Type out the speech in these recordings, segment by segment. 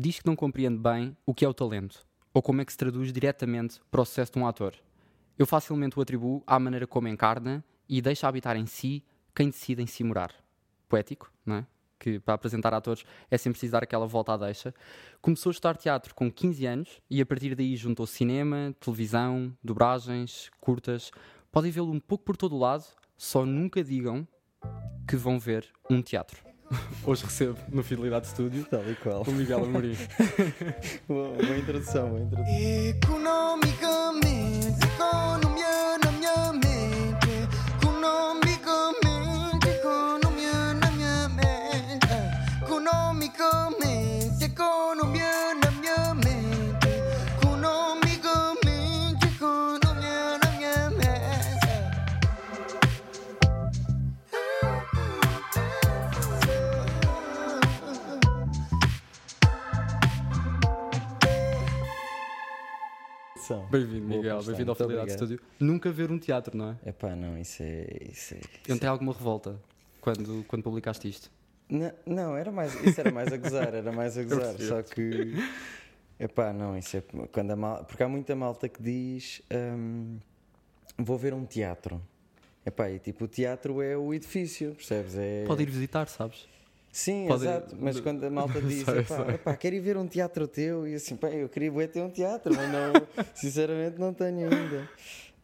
diz que não compreende bem o que é o talento, ou como é que se traduz diretamente para o sucesso de um ator. Eu facilmente o atribuo à maneira como encarna e deixa habitar em si quem decide em si morar. Poético, não é? Que para apresentar atores é sempre preciso dar aquela volta à deixa. Começou a estudar teatro com 15 anos e a partir daí juntou cinema, televisão, dobragens, curtas. Podem vê-lo um pouco por todo o lado, só nunca digam que vão ver um teatro. Hoje recebo no Fidelidade Studio Tal e qual. o Miguel Amorim. boa, boa introdução, boa introdução. Economicamente, Bem-vindo, Miguel. Bem-vindo ao Fidelidade. Studio. Nunca ver um teatro, não é? Epá, não, isso é. Isso é, isso não tenho alguma revolta quando, quando publicaste isto. Não, não, era mais, isso era mais a gozar, era mais a gozar, só que epá, não, isso é quando a mal, porque há muita malta que diz hum, vou ver um teatro. Epá, e tipo, o teatro é o edifício, percebes? É... Pode ir visitar, sabes? Sim, exato, mas quando a malta diz Sei, epá, sei. epá, quero ir ver um teatro teu e assim, pá, eu queria bué ter um teatro, mas não, sinceramente não tenho ainda.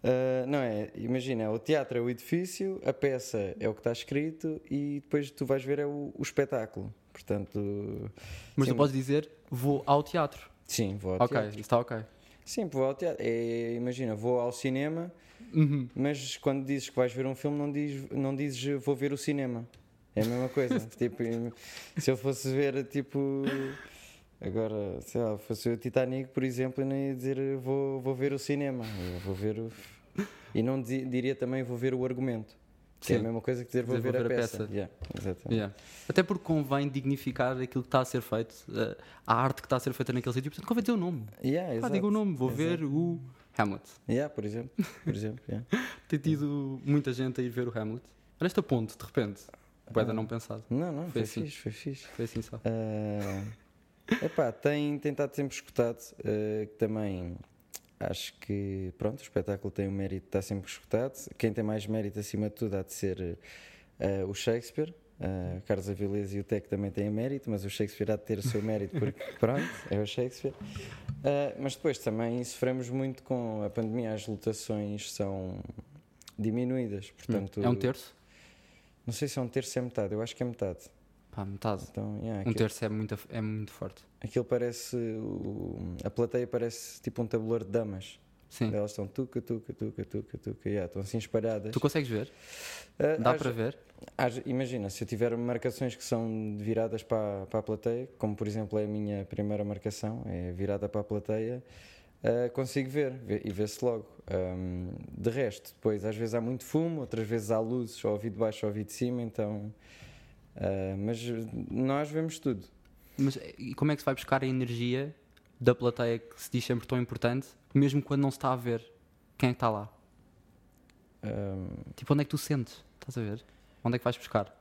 Ah, não é, imagina, o teatro é o edifício, a peça é o que está escrito e depois tu vais ver é o, o espetáculo. Portanto, Mas sim, tu podes dizer, vou ao teatro. sim, vou ao ok, teatro. isso está ok. Sim, vou ao teatro. É, imagina, vou ao cinema, Uhum. mas quando dizes que vais ver um filme, não, diz, não dizes vou ver o cinema. É a mesma coisa. tipo, se eu fosse ver, tipo. Agora, sei lá, fosse o Titanic, por exemplo, eu não ia dizer vou, vou ver o cinema. Eu vou ver o. E não di- diria também vou ver o argumento. Que é a Sim. mesma coisa que dizer vou, Dizer, ver, a peça. Yeah, exatamente. Yeah. Até porque convém dignificar aquilo que está a ser feito, eh, a arte que está a ser feita naquele sítio. Portanto, convém dizer o nome. Yeah, Pá, exato. diga o nome, vou Exato. ver o Hamlet. Yeah, por exemplo. Por exemplo yeah. Tem tido muita gente a ir ver o Hamlet. Olha esta ponte, de repente. Boeda Ah. não pensado. Não, não, Foi foi, assim. fixe, foi fixe. Foi assim só. Ah, epá, tem, tem estado sempre escutado, que também acho que pronto, o espetáculo tem o mérito de estar sempre escutado. Quem tem mais mérito acima de tudo há de ser ah, o Shakespeare. Ah, Carlos Avilés e o Tec também têm mérito, mas o Shakespeare há de ter o seu mérito porque pronto, é o Shakespeare. Ah, mas depois também sofremos muito com a pandemia, as lotações são diminuídas, portanto é um terço? Não sei se é um terço é metade, eu acho que é metade. Pá, metade. Então, yeah, Um aquilo- terço é muito, é muito forte. Aquilo parece. o- a plateia parece tipo um tabuleiro de damas. Sim. Elas estão tuca, tuca, tuca, tuca, tuca. Yeah, estão assim espalhadas. Tu consegues ver? Ah, Dá para ver? às- imagina, se eu tiver marcações que são viradas para, para a plateia, como por exemplo é a minha primeira marcação, é virada para a plateia, ah, consigo ver vê- e vê-se logo. Ahm, de resto, depois às vezes há muito fumo, outras vezes há luzes, ou ouvi de baixo ou ouvi de cima, então. ah, mas nós vemos tudo. Mas e como é que se vai buscar a energia da plateia que se diz sempre tão importante, mesmo quando não se está a ver quem é que está lá? Ahm, Tipo, onde é que tu sentes? Estás a ver? Onde é que vais buscar?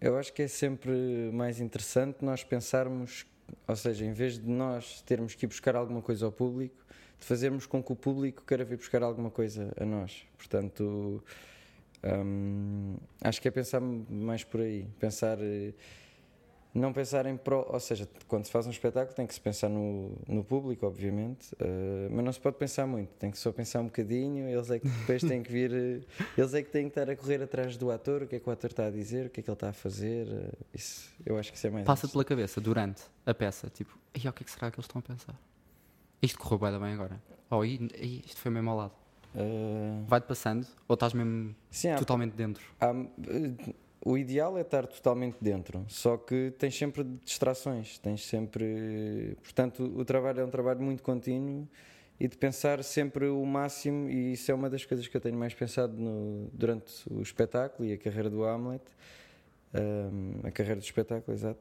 Eu acho que é sempre mais interessante nós pensarmos, ou seja, em vez de nós termos que ir buscar alguma coisa ao público, de fazermos com que o público queira vir buscar alguma coisa a nós. Portanto, hum, acho que é pensar mais por aí. Pensar. Não pensar em pró, ou seja, quando se faz um espetáculo tem que se pensar no, no público, obviamente, eh, mas não se pode pensar muito, tem que só pensar um bocadinho, eles é que depois têm que vir, eh, eles é que têm que estar a correr atrás do ator, o que é que o ator está a dizer, o que é que ele está a fazer, eh, isso, eu acho que isso é mais Passa-te pela cabeça durante a peça, tipo, "Ei, o que é que será que eles estão a pensar? Isto correu bem, bem agora. Oh, e- e isto foi mesmo ao lado. Eh, Vai-te passando ou estás mesmo sim, há- totalmente dentro? há- o ideal é estar totalmente dentro, só que tens sempre distrações, tens sempre. Portanto, o trabalho é um trabalho muito contínuo e de pensar sempre o máximo, e isso é uma das coisas que eu tenho mais pensado no- durante o espetáculo e a carreira do Hamlet, ahm, a carreira do espetáculo, exato,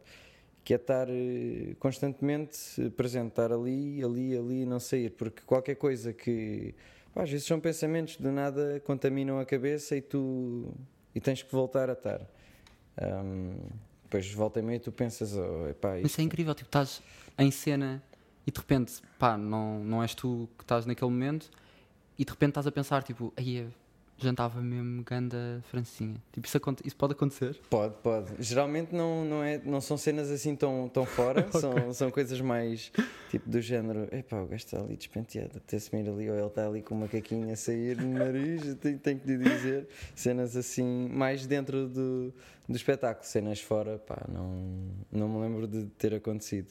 que é estar eh, constantemente presente, estar ali, ali, ali e não sair, porque qualquer coisa que. pá, às vezes são pensamentos de nada contaminam a cabeça e tu e tens que voltar a estar. Ahm, depois volta e meia tu pensas, oh, epá, Mas isto, isso é incrível, tipo, estás em cena e de repente, pá, não, não és tu que estás naquele momento e de repente estás a pensar, tipo, aí jantava mesmo ganda francinha. Tipo, isso, isso pode acontecer? Pode, pode. Geralmente não, não, é, não são cenas assim tão, tão fora, são, são coisas mais tipo do género: epá, o gajo está ali despenteado, até-se ir ali, ou ele está ali com uma caquinha a sair no nariz, tenho, tenho que lhe dizer. Cenas assim, mais dentro do, do espetáculo, cenas fora, pá, não, não me lembro de ter acontecido.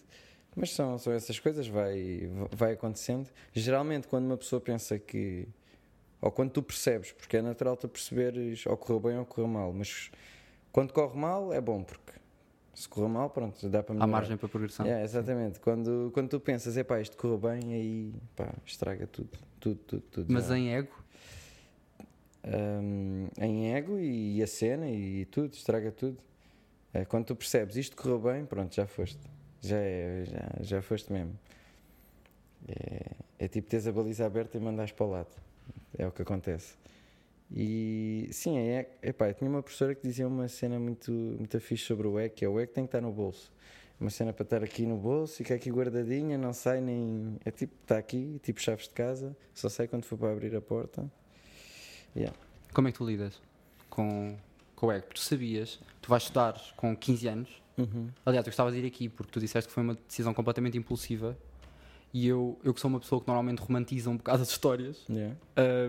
Mas são, são essas coisas, vai, vai acontecendo. Geralmente, quando uma pessoa pensa que. Ou quando tu percebes, porque é natural tu perceberes ou correu bem ou correu mal, mas quando corre mal é bom, porque se correr mal, pronto, dá para Há melhorar. margem para progressão. Yeah, exatamente. Quando, quando tu pensas, epá, isto correu bem, aí pá, estraga tudo, tudo, tudo, tudo. Mas já. em ego, Hum, em ego e, a cena e tudo, estraga tudo. É, quando tu percebes isto correu bem, pronto, já foste. Já, é, já, já foste mesmo. É, é tipo teres a baliza aberta e mandares para o lado. É o que acontece. E sim, é, epá, eu tinha uma professora que dizia uma cena muito, muito fixe sobre o EC, que é o EC tem que estar no bolso. Uma cena para estar aqui no bolso, fica aqui guardadinha, não sai nem. É tipo, está aqui, tipo chaves de casa, só sai quando for para abrir a porta. Yeah. como é que tu lidas com, com o? Porque tu sabias, tu vais estudar com 15 anos. Uhum. Aliás, eu gostava de ir aqui porque tu disseste que foi uma decisão completamente impulsiva. E eu, eu que sou uma pessoa que normalmente romantiza um bocado as histórias, Yeah.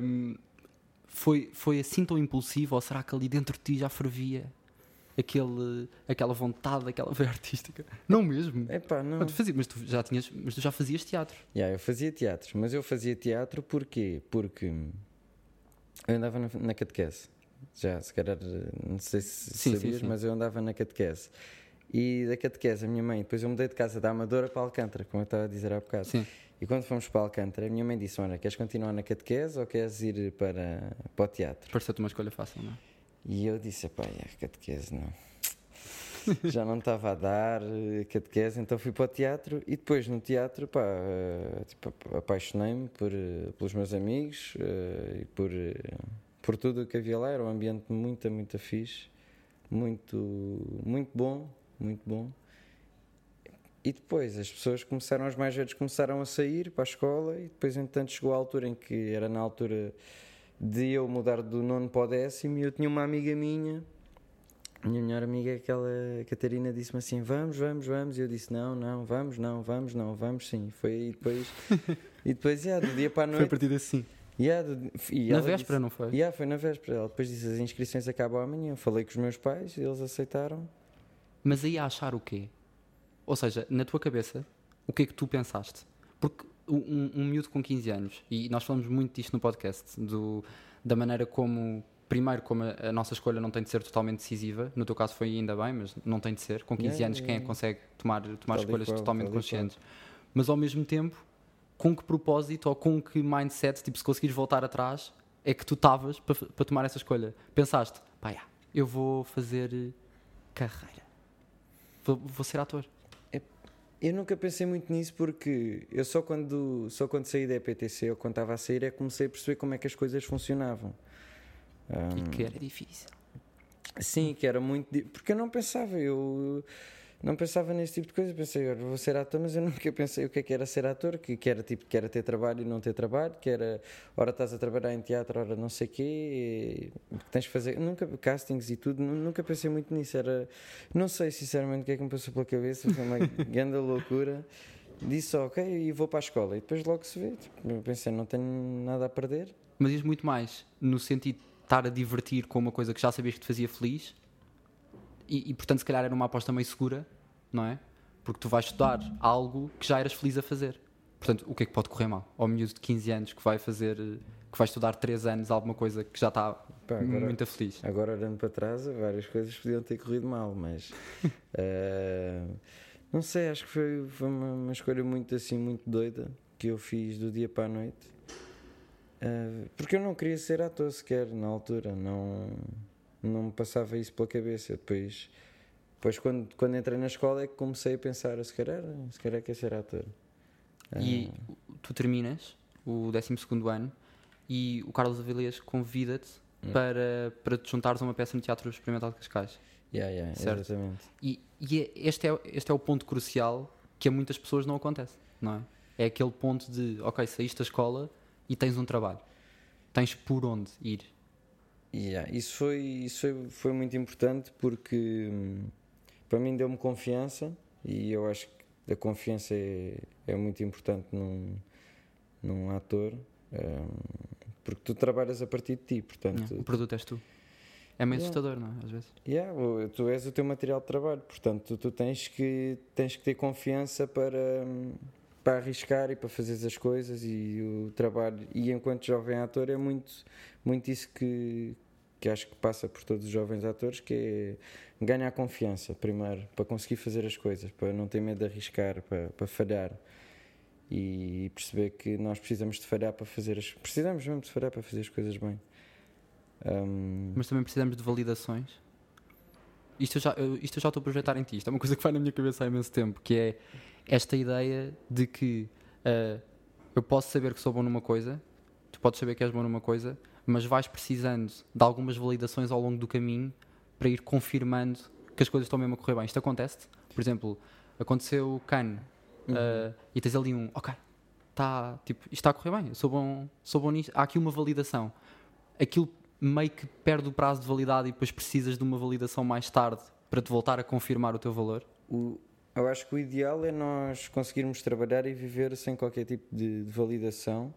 Hum, foi, foi assim tão impulsivo ou será que ali dentro de ti já fervia aquele, aquela vontade, aquela veia artística? Não mesmo. Epá, não. Mas tu, fazia- mas tu já tinhas, mas tu já fazias teatro. Yeah, eu fazia teatro, mas eu fazia teatro porquê? Porque eu andava na, na catequese. Já, se calhar, não sei se Sim, sim, sabias, sim. mas eu andava na catequese. E da catequese, a minha mãe, depois eu mudei de casa da Amadora para Alcântara, como eu estava a dizer há bocado. Sim. E quando fomos para Alcântara, a minha mãe disse: Olha, queres continuar na catequese ou queres ir para, para o teatro? Pareceu-te uma escolha fácil, não é? E eu disse: Pá, é, catequese não. Já não estava a dar eh, catequese, então fui para o teatro e depois no teatro, pá, eh, tipo, ap- apaixonei-me por, eh, pelos meus amigos e por, por tudo o que havia lá. Era um ambiente muito, muito fixe, muito, muito bom, muito bom. E depois as pessoas começaram, os mais velhos começaram a sair para a escola e depois, entretanto, chegou a altura em que era na altura de eu mudar do nono para o décimo e eu tinha uma amiga minha, minha melhor amiga, aquela Catarina, disse-me assim: Vamos, vamos, vamos. E eu disse: Não, não, vamos, não, vamos, não, vamos sim. Foi aí depois, e depois, yeah, do dia para a Foi a noite. partir assim. yeah, do- e Na véspera, disse- não foi? Yeah, foi na véspera. Ela depois disse: As inscrições acabam amanhã. Falei com os meus pais, eles aceitaram. Mas aí a achar o quê? Ou seja, na tua cabeça, o que é que tu pensaste? Porque um, um miúdo com 15 anos, e nós falamos muito disto no podcast, do, da maneira como, primeiro, como a, a nossa escolha não tem de ser totalmente decisiva, no teu caso foi ainda bem, mas não tem de ser. Com 15 Yeah, anos, yeah, quem é consegue tomar, tomar escolhas qual, totalmente conscientes? Mas ao mesmo tempo, com que propósito ou com que mindset, tipo, se conseguires voltar atrás, é que tu estavas para, para tomar essa escolha? Pensaste, pá, yeah, eu vou fazer carreira, vou, vou ser ator. Eu nunca pensei muito nisso porque eu só quando, só quando saí da EPTC ou quando estava a sair é que comecei a perceber como é que as coisas funcionavam. E Hum. que era difícil. Sim, que era muito. Porque eu não pensava, eu não pensava nesse tipo de coisa. Pensei, olha, vou ser ator, mas eu nunca pensei o que é que era ser ator, que, que era tipo, que era ter trabalho e não ter trabalho, que era ora estás a trabalhar em teatro, ora não sei quê, e que tens de fazer. Nunca, castings e tudo, nu- nunca pensei muito nisso. Era, não sei sinceramente o que é que me passou pela cabeça, foi uma grande loucura. Disse só, ok, e vou para a escola. E depois logo se vê. Tipo, eu pensei, não tenho nada a perder. Mas ias muito mais no sentido de estar a divertir com uma coisa que já sabias que te fazia feliz e, e, portanto se calhar era uma aposta meio segura, não é? Porque tu vais estudar algo que já eras feliz a fazer. Portanto, o que é que pode correr mal? Ao miúdo de 15 anos que vai fazer, que vai estudar 3 anos alguma coisa que já está Pá, agora- muito feliz. Agora olhando para trás, várias coisas podiam ter corrido mal, mas eh, não sei, acho que foi, foi uma, uma escolha muito assim, muito doida que eu fiz do dia para a noite. Eh, porque eu não queria ser ator sequer na altura, não, não me passava isso pela cabeça. Depois, depois quando, quando entrei na escola é que comecei a pensar, se calhar, se calhar quer ser ator. E Ah. tu terminas o 12 ano e o Carlos Avilés convida-te Hum. para, para te juntares a uma peça no Teatro Experimental de Cascais. Yeah, yeah, Certo. exatamente. E, e é- este, é, este é o ponto crucial que a muitas pessoas não acontece, não é? É aquele ponto de, ok, saíste da escola e tens um trabalho. Tens por onde ir. Yeah, isso foi, isso foi, foi muito importante porque hum, para mim deu-me confiança e eu acho que a confiança é, é muito importante num, num ator hum, porque tu trabalhas a partir de ti, portanto, O produto és tu. É meio Yeah. assustador, não é? Às vezes. yeah, tu és o teu material de trabalho, portanto tu, tu tens, que, tens que ter confiança para, hum, para arriscar e para fazer as coisas e o trabalho, e enquanto jovem ator é muito, muito isso que, que acho que passa por todos os jovens atores, que é ganhar confiança primeiro, para conseguir fazer as coisas, para não ter medo de arriscar, para, para falhar e perceber que nós precisamos de falhar para fazer as precisamos mesmo de falhar para fazer as coisas bem. Hum, Mas também precisamos de validações. Isto eu, já, eu- isto eu já estou a projetar em ti. Isto é uma coisa que vai na minha cabeça há imenso tempo, que é esta ideia de que ah, eu posso saber que sou bom numa coisa, tu podes saber que és bom numa coisa, mas vais precisando de algumas validações ao longo do caminho para ir confirmando que as coisas estão mesmo a correr bem. Isto acontece? Por exemplo, aconteceu Cannes ah, e tens ali um, ok, tá, tipo, isto está a correr bem, sou bom, sou bom nisto. Há aqui uma validação. Aquilo meio que perde o prazo de validade e depois precisas de uma validação mais tarde para te voltar a confirmar o teu valor. O- eu acho que o ideal é nós conseguirmos trabalhar e viver sem qualquer tipo de, de validação,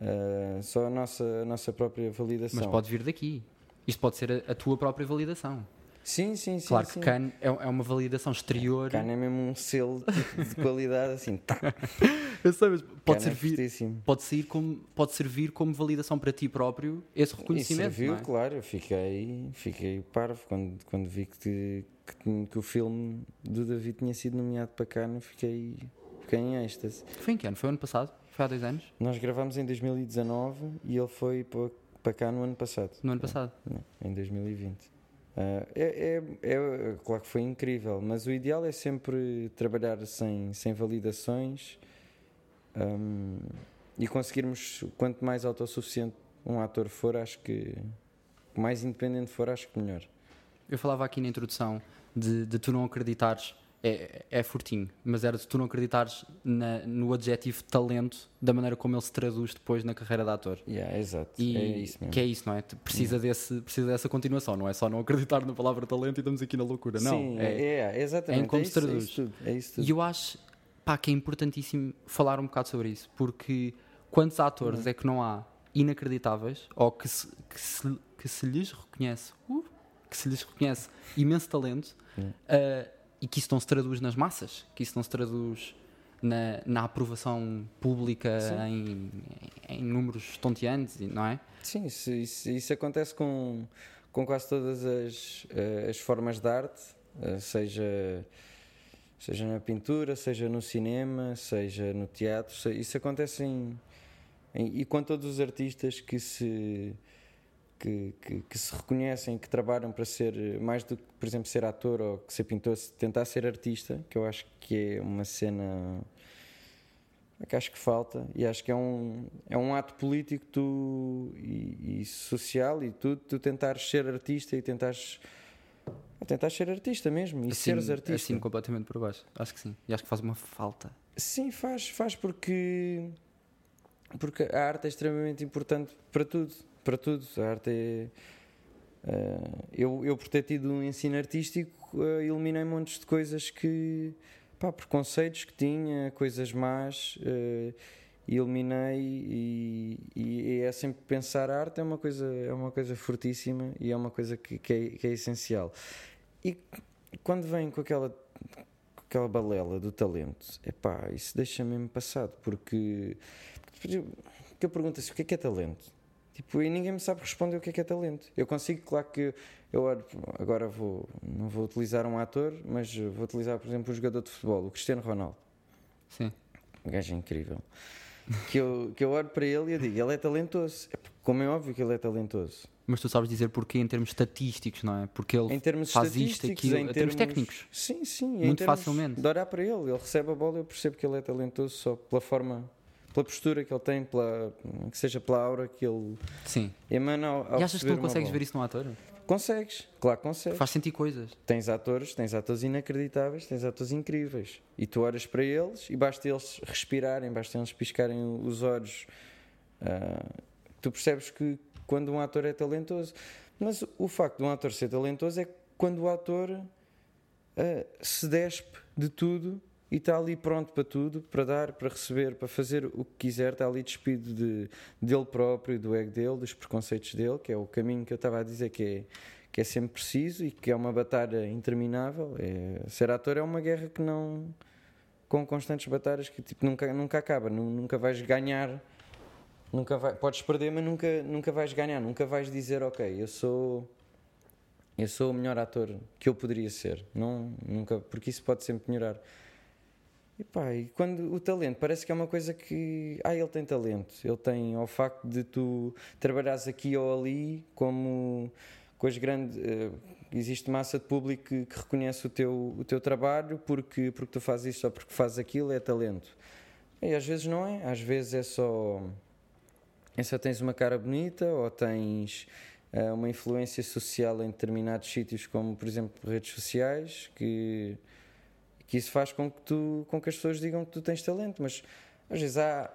ah, só a nossa, a nossa própria validação. Mas pode vir daqui. Isto pode ser a, a tua própria validação. Sim, sim, sim. claro sim. que Cannes é, é uma validação exterior. Cana é mesmo um selo de, de qualidade, assim, tá, Eu sei, mas pode é servir, fortíssimo. pode, sair como, pode servir como validação para ti próprio esse E reconhecimento. serviu, não é? claro, eu fiquei, fiquei parvo quando, quando vi que, te- que, que o filme do David tinha sido nomeado para Cana, fiquei, fiquei em êxtase. Foi em que ano? Foi ano passado? Foi há dois anos? Nós gravámos em 2019 e ele foi para, cá no ano passado. No ano passado. Não, em 2020. Ah, é, é, é- claro que foi incrível, mas o ideal é sempre trabalhar sem, sem validações ahm, e conseguirmos, quanto mais autossuficiente um ator for, acho que mais independente for, acho que melhor. Eu falava aqui na introdução de, de tu não acreditares, é, é fortinho, mas era de tu não acreditares na- no adjetivo talento da maneira como ele se traduz depois na carreira de ator. Yeah, exato, E é isso mesmo. que é isso, não é? Precisa, desse, precisa dessa continuação, não é só não acreditar na palavra talento e estamos aqui na loucura, não. Sim, é, é, é, exatamente. é em como é se é traduz. isso tudo. É isso tudo. E eu acho pá, que é importantíssimo falar um bocado sobre isso, porque quantos atores Uhum. é que não há inacreditáveis ou que se, que se, que se lhes reconhece, uh, que se lhes reconhece imenso talento Uhum. uh, e que isso não se traduz nas massas, que isso não se traduz na, na aprovação pública em, em números estonteantes, não é? Sim, isso, isso- isso acontece com, com quase todas as, eh, as formas de arte, eh, seja, seja na pintura, seja no cinema, seja no teatro. Isso acontece em, em- e com todos os artistas que se, que, que, que se reconhecem, que trabalham para ser eh, mais do que, por exemplo, ser ator ou que ser pintor, se tentar ser artista, que eu acho que é uma cena que acho que falta e acho que é um, é um ato político tu, e, e social e tudo, tu tentares ser artista e tentares, tentares ser artista mesmo e seres artista. assim completamente por baixo, acho que sim. E acho que faz uma falta. Sim, faz, faz porque, porque a arte é extremamente importante para tudo. Para tudo. A arte é. eh, eu, eu, por ter tido um ensino artístico, eh, eliminei montes de coisas que. pá, preconceitos que tinha, coisas más, e eliminei. E, e é sempre pensar a arte é uma coisa, é uma coisa fortíssima e é uma coisa que, que, é, que é essencial. E quando vem com aquela aquela balela do talento, epá, isso deixa mesmo passado, porque, porque eu pergunto assim, o que é que é talento? Tipo, e ninguém me sabe responder o que é que é talento. Eu consigo, claro que eu agora vou, não vou utilizar um ator, mas vou utilizar, por exemplo, um jogador de futebol, o Cristiano Ronaldo. Sim. Um gajo incrível. Que eu, que eu olho para ele e eu digo, ele é talentoso. Epá, Como é óbvio que ele é talentoso. Mas tu sabes dizer porquê em termos estatísticos, não é? Porque ele faz isto, aquilo, em em termos técnicos. Sim, sim. Muito facilmente. De olhar para ele, ele recebe a bola, eu percebo que ele é talentoso só pela forma, pela postura que ele tem, pela, que seja pela aura que ele Sim. emana ao, ao e achas que receber não consegues bola. ver isso num ator? Consegues, claro que consegues. Faz sentir coisas. Tens atores, tens atores inacreditáveis, tens atores incríveis. E tu olhas para eles e basta eles respirarem, basta eles piscarem os olhos. ah, tu percebes que quando um ator é talentoso. Mas o facto de um ator ser talentoso é quando o ator ah, se despe de tudo e está ali pronto para tudo, para dar, para receber, para fazer o que quiser, está ali despido de, dele próprio, do ego dele, dos preconceitos dele, que é o caminho que eu estava a dizer que é, que é sempre preciso e que é uma batalha interminável. É, ser ator é uma guerra que não. com constantes batalhas que tipo, nunca, nunca acaba, nu- nunca vais ganhar. Nunca vai, podes perder, mas nunca, nunca vais ganhar, nunca vais dizer, ok, eu sou eu sou o melhor ator que eu poderia ser. Não, nunca, porque isso pode sempre melhorar. E pá, e quando o talento parece que é uma coisa que. Ah, ele tem talento. Ele tem ao facto de tu trabalhares aqui ou ali, como com as grandes. eh, existe massa de público que, que reconhece o teu, o teu trabalho porque, porque tu fazes isto ou porque fazes aquilo, é talento. E às vezes não é, às vezes é só. É só tens uma cara bonita ou tens eh, uma influência social em determinados sítios, como por exemplo redes sociais, que, que isso faz com que, tu, com que as pessoas digam que tu tens talento. Mas às vezes há,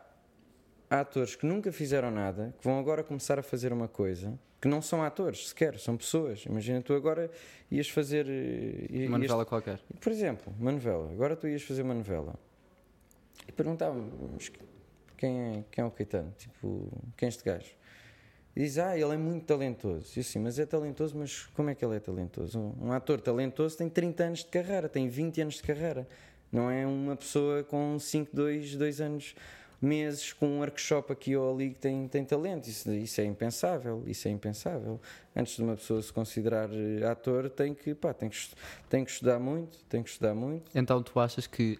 há atores que nunca fizeram nada, que vão agora começar a fazer uma coisa, que não são atores sequer, são pessoas. Imagina, tu agora ias fazer. eh, i- Uma ias- novela qualquer. por exemplo, uma novela. Agora tu ias fazer uma novela e perguntava mas quem é, quem é o Caetano? Tipo, quem é este gajo? Diz, ah, ele é muito talentoso. E assim, mas é talentoso, mas como é que ele é talentoso? Um, um ator talentoso tem 30 anos de carreira, tem 20 anos de carreira. Não é uma pessoa com 5, 2, 2 anos, meses, com um workshop aqui ou ali que tem, tem talento. Isso, isso é impensável, isso é impensável. Antes de uma pessoa se considerar eh, ator, tem que, pá, tem que, tem que estudar muito, tem que estudar muito. Então tu achas que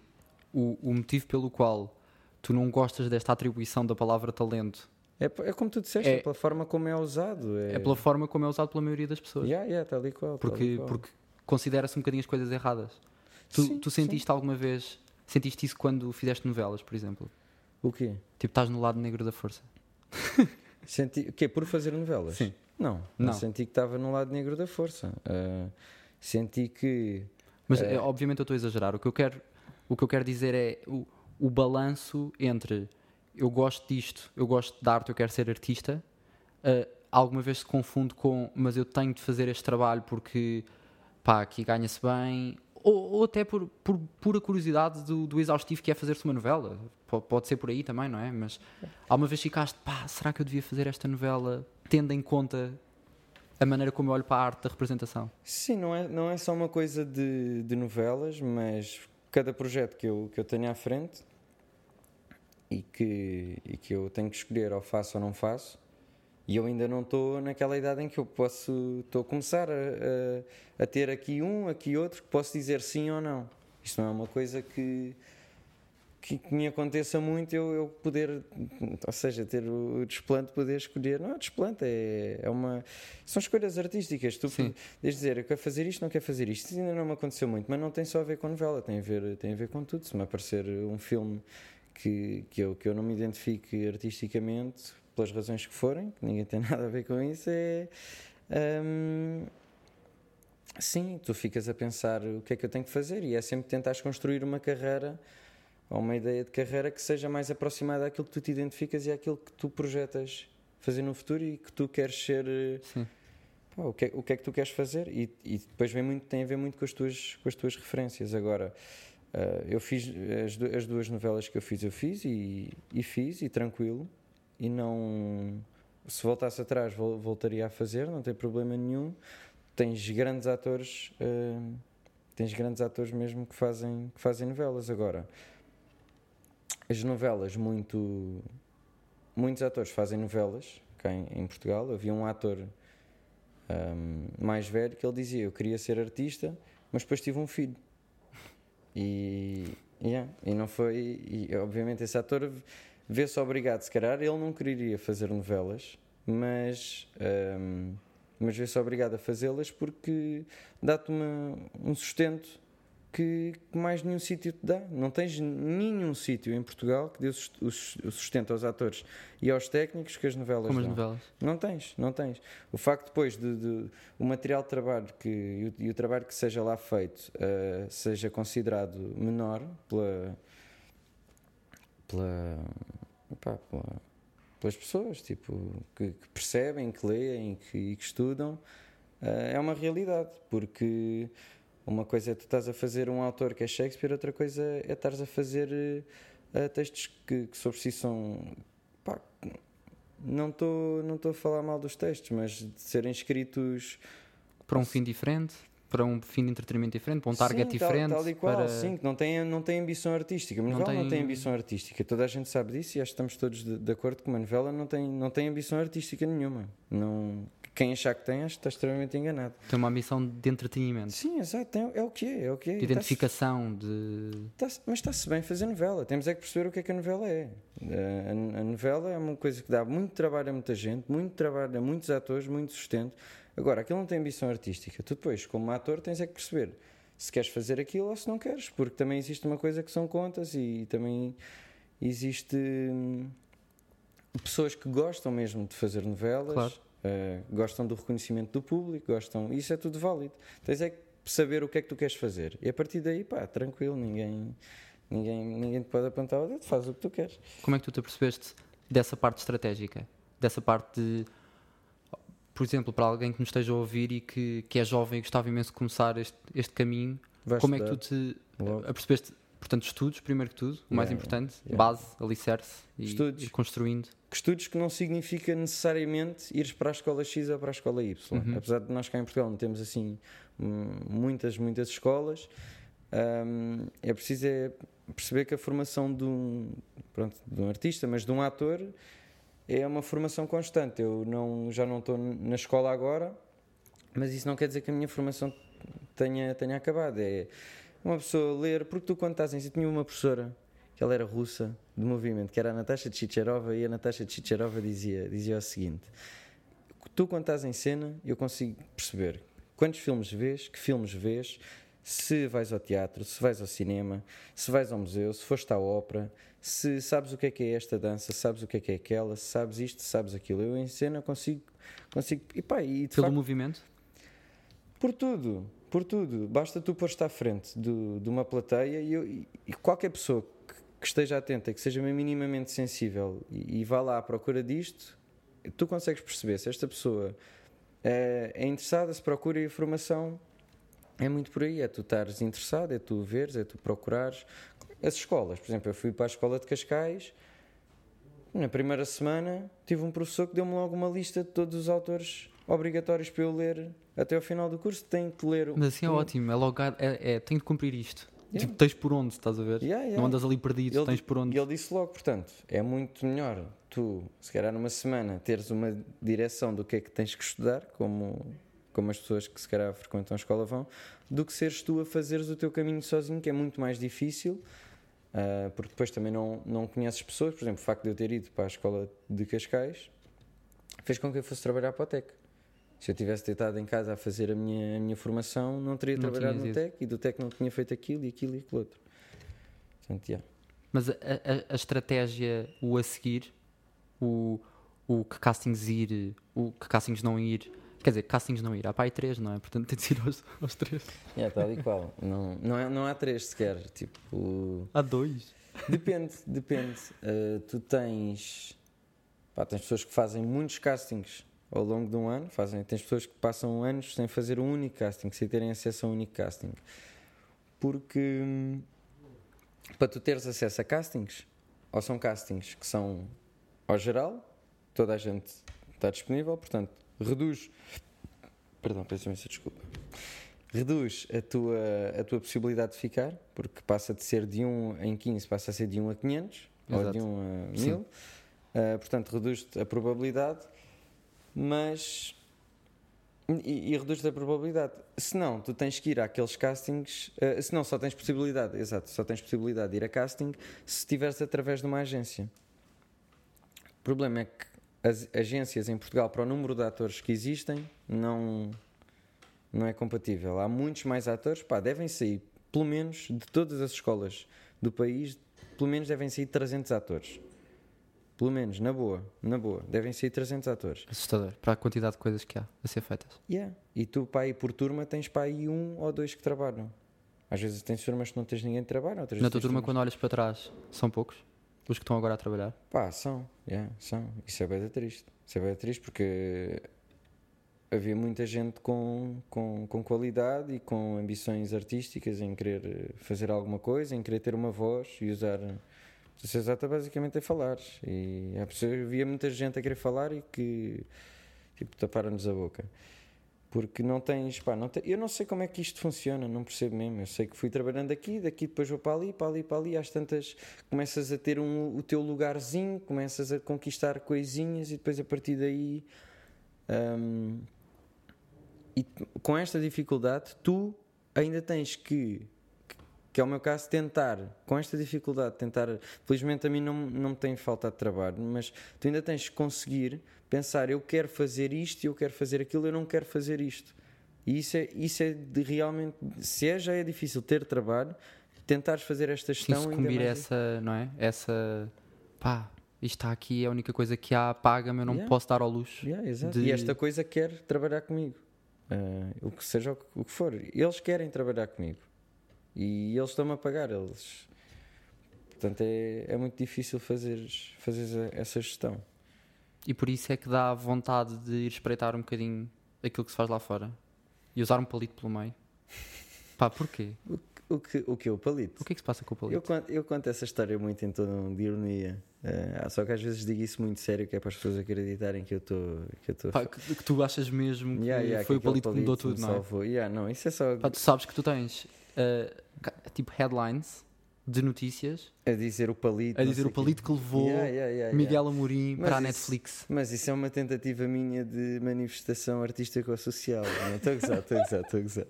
o, o motivo pelo qual tu não gostas desta atribuição da palavra talento É, é como tu disseste, É- é, pela forma como é usado. É, é pela forma como é usado pela maioria das pessoas? Yeah, yeah, tal e qual. porque, qual. porque considera-se um bocadinho as coisas erradas. Tu, Sim, tu sentiste alguma vez, sentiste isso quando fizeste novelas, por exemplo? O quê? Tipo, estás no lado negro da força. Senti... O quê? Por fazer novelas? Sim. Não, não, Não. senti que estava no lado negro da força. Ah, senti que. Mas eh, obviamente eu estou a exagerar. O que eu quero, o que eu quero dizer é o, o balanço entre eu gosto disto, eu gosto de arte, eu quero ser artista. eh, alguma vez se confunde com, mas eu tenho de fazer este trabalho porque pá, aqui ganha-se bem. Ou, ou até por, por pura curiosidade do, do exaustivo que é fazer-se uma novela. Po- Pode ser por aí também, não é? Mas alguma vez ficaste, pá, será que eu devia fazer esta novela tendo em conta a maneira como eu olho para a arte da representação? Sim, não é, não é só uma coisa de, de novelas, mas cada projeto que eu, que eu tenho à frente e que, e que eu tenho que escolher ou faço ou não faço, e eu ainda não estou naquela idade em que eu posso estou a começar a, a, a ter aqui um, aqui outro, que posso dizer sim ou não. Isto não é uma coisa que, que, que me aconteça muito eu, eu poder, ou seja, ter o, o desplante de poder escolher. Não é desplante, é, é uma. São escolhas artísticas. Tu. Desde dizer, eu quero fazer isto, não quero fazer isto. Isso ainda não me aconteceu muito, mas não tem só a ver com novela, tem a ver, tem a ver com tudo. Se me aparecer um filme que, que, eu, que eu não me identifique artisticamente, pelas razões que forem, que ninguém tem nada a ver com isso, é. hum, sim, tu ficas a pensar o que é que eu tenho que fazer e é sempre tentares construir uma carreira ou uma ideia de carreira que seja mais aproximada àquilo que tu te identificas e àquilo que tu projetas fazer no futuro e que tu queres ser. Pá, o, que é, o que é que tu queres fazer e, e depois vem muito, tem a ver muito com as tuas, com as tuas referências. Agora, ah, eu fiz as, du- as duas novelas que eu fiz, eu fiz e, e fiz e tranquilo. E não. Se voltasse atrás, vol- voltaria a fazer, não tem problema nenhum. Tens grandes atores, ah, tens grandes atores mesmo que fazem, que fazem novelas. Agora, as novelas, muito. Muitos atores fazem novelas cá em, em Portugal. Havia um ator um, mais velho que ele dizia: Eu queria ser artista, mas depois tive um filho. E, yeah, e não foi. E obviamente esse ator vê-se obrigado, se calhar ele não queria fazer novelas, mas, um, mas vê-se obrigado a fazê-las porque dá-te um sustento que, que mais nenhum sítio te dá. Não tens nenhum sítio em Portugal que dê o sus- o sus- o sustento aos atores e aos técnicos que as novelas Como as dão. novelas. Não tens, não tens. O facto depois de, de- o material de trabalho que, e, o, e o trabalho que seja lá feito eh, seja considerado menor pela, pela, pela- pelas pessoas tipo, que, que percebem, que leem e que, e que estudam, eh, é uma realidade. Porque uma coisa é tu estás a fazer um autor que é Shakespeare, outra coisa é estares a fazer eh, textos que, que sobre si são. pá, não estou não a falar mal dos textos, mas de serem escritos Para um fim diferente, para um fim de entretenimento diferente, para um target sim, diferente. Tal, e qual, para... sim, que não tem, não tem ambição artística. A Não novela não tem... tem- ambição artística. Toda a gente sabe disso e acho que estamos todos de, de acordo que uma novela não tem, não tem ambição artística nenhuma. Não, quem achar que tem, acho que está extremamente enganado. Tem uma ambição de entretenimento, Sim, exato, tem- é o que é, é o que é. de identificação, de. Mas está-se bem fazer novela. Temos é que perceber o que é que a novela é. A, a- a novela é uma coisa que dá muito trabalho a muita gente, muito trabalho a muitos atores, muito sustento. Agora, aquilo não tem ambição artística. Tu depois, como ator, tens é que perceber se queres fazer aquilo ou se não queres, porque também existe uma coisa que são contas e também existe hum, pessoas que gostam mesmo de fazer novelas, Claro. eh, gostam do reconhecimento do público, gostam. Isso é tudo válido. Tens é que saber o que é que tu queres fazer. E a partir daí, pá, tranquilo, ninguém, ninguém, ninguém te pode apontar o dedo, faz o que tu queres. Como é que tu te apercebeste dessa parte estratégica? Dessa parte de. Por exemplo, para alguém que nos esteja a ouvir e que, que é jovem e gostava imenso de começar este, este caminho, Vais como é que tu estudar te logo. apercebeste? Portanto, estudos, primeiro que tudo, o mais Yeah, importante, yeah. base, alicerce e, Estudos. e construindo. Que estudos que não significa necessariamente ires para a escola X ou para a escola Y. Uhum. Apesar de nós cá em Portugal não temos assim hum, muitas, muitas escolas, hum, é preciso é perceber que a formação de um, pronto, de um artista, mas de um ator, é uma formação constante. Eu não, já não estou na escola agora, mas isso não quer dizer que a minha formação tenha, tenha acabado. É uma pessoa ler, porque tu quando estás em si, tinha uma professora que ela era russa de movimento, que era a Natasha Chicherova, e a Natasha Chicherova dizia, dizia o seguinte: Tu, quando estás em cena, eu consigo perceber quantos filmes vês, que filmes vês, se vais ao teatro, se vais ao cinema, se vais ao museu, se foste à ópera, se sabes o que é que é esta dança, sabes o que é que é aquela, sabes isto, sabes aquilo. Eu em cena consigo. consigo e pá, e Pelo facto, movimento? por tudo, por tudo. Basta tu pôr-te à frente do- de uma plateia e, eu- e- e qualquer pessoa que, que esteja atenta, que seja minimamente sensível e, e vá lá à procura disto, tu consegues perceber se esta pessoa é, é interessada, se procura informação. É muito por aí, é tu estares interessado, é tu veres, é tu procurares. As escolas, por exemplo, eu fui para a escola de Cascais, na primeira semana tive um professor que deu-me logo uma lista de todos os autores obrigatórios para eu ler até ao final do curso. Tenho que ler. Mas assim é um- ótimo, é logo, é, é tenho de cumprir isto. Yeah. Tipo, tens por onde, estás a ver? Yeah, yeah. Não andas ali perdido, Ele tens por onde. E ele disse logo, portanto, é muito melhor tu, se calhar numa semana, teres uma direção do que é que tens que estudar, como, como as pessoas que se calhar frequentam a escola vão, do que seres tu a fazeres o teu caminho sozinho, que é muito mais difícil, ah, porque depois também não, não conheces pessoas. Por exemplo, o facto de eu ter ido para a escola de Cascais fez com que eu fosse trabalhar para o TEC. Se eu tivesse deitado em casa a fazer a minha, a minha formação, não teria Não trabalhado no ido. TEC e do TEC não tinha feito aquilo e aquilo e aquilo outro. Portanto, yeah. Mas a, a- a estratégia, o a seguir, o, o que castings ir, o que castings não ir, quer dizer, castings não ir, há pai três, não é? Portanto tem de ir aos, aos três. É, tal e qual. Não, não, é- não há três sequer. Tipo, Há dois. depende, depende. Uh, tu tens. Pá, tens pessoas que fazem muitos castings ao longo de um ano. Fazem, tens pessoas que passam anos sem fazer um único casting, sem terem acesso a um único casting. Porque hum, para tu teres acesso a castings, ou são castings que são ao geral, toda a gente está disponível, portanto, reduz. Perdão, peço imensa desculpa reduz a tua, a tua possibilidade de ficar, porque passa de ser de 1 em 15, passa a ser de 1 a 500, ou Exato. de 1 a Sim. 1000. Uh, portanto, reduz a probabilidade, mas. E, e reduz a probabilidade. Se não, tu tens que ir àqueles castings. uh, se não, só tens possibilidade, exato, só tens possibilidade de ir a casting se estiveres através de uma agência. O problema é que as agências em Portugal, para o número de atores que existem, não, não é compatível. Há muitos mais atores, pá, devem sair pelo menos, de todas as escolas do país, pelo menos devem sair 300 atores. Pelo menos, na boa, na boa, devem sair 300 atores. Assustador. Para a quantidade de coisas que há a ser feitas. Yeah. E tu, ir por turma, tens para aí um ou dois que trabalham. Às vezes tens turmas que não tens ninguém que trabalha. Na tua turma, turmas- quando olhas para trás, são poucos? Os que estão agora a trabalhar? Pá, são, yeah, são. Isso é bem triste. Isso é bem triste porque havia muita gente com, com, com qualidade e com ambições artísticas em querer fazer alguma coisa, em querer ter uma voz e usar. A exata basicamente é falar. E havia muita gente a querer falar e que tipo taparam-nos a boca. Porque não tens, pá, não eu não sei como é que isto funciona, não percebo mesmo. Eu sei que fui trabalhando aqui, daqui depois vou para ali, para ali, para ali, às tantas começas a ter um, o teu lugarzinho, começas a conquistar coisinhas e depois a partir daí. hum, e com esta dificuldade, tu ainda tens que, que é o meu caso, tentar, com esta dificuldade, tentar. Felizmente a mim não, não me tem faltado trabalho, mas tu ainda tens que conseguir pensar: eu quero fazer isto, eu quero fazer aquilo, eu não quero fazer isto. E isso é, isso é de realmente. Se é, já é difícil ter trabalho, tentares fazer esta gestão. ainda sucumbir a mais essa, não é? Essa, pá, isto está aqui, é a única coisa que há, paga-me, eu não Yeah. posso dar ao luxo. Yeah, de- E esta coisa quer trabalhar comigo. Ah, o que seja o que, o que for. Eles querem trabalhar comigo. E eles estão-me a pagar. Eles... Portanto, é, é muito difícil fazer, fazer essa gestão. E por isso é que dá vontade de ir espreitar um bocadinho aquilo que se faz lá fora. E usar um palito pelo meio. Pá, porquê? O que o, que, o palito? O que é que se passa com o palito? Eu conto, eu conto essa história muito em tom de ironia. Ah, só que às vezes digo isso muito sério, que é para as pessoas acreditarem que eu estou. Que Pá, que, que tu achas mesmo que Yeah, yeah, foi o aquele palito que mudou tudo, não é? salvou. Yeah, não, isso é só Pá, tu sabes que tu tens uh, tipo headlines de notícias a dizer o palito. a dizer o palito que levou Yeah, yeah, yeah. Miguel Amorim Mas para a Netflix. Mas isso é uma tentativa minha de manifestação artística ou social. não é? Estou a gozar, estou a gozar, estou a gozar.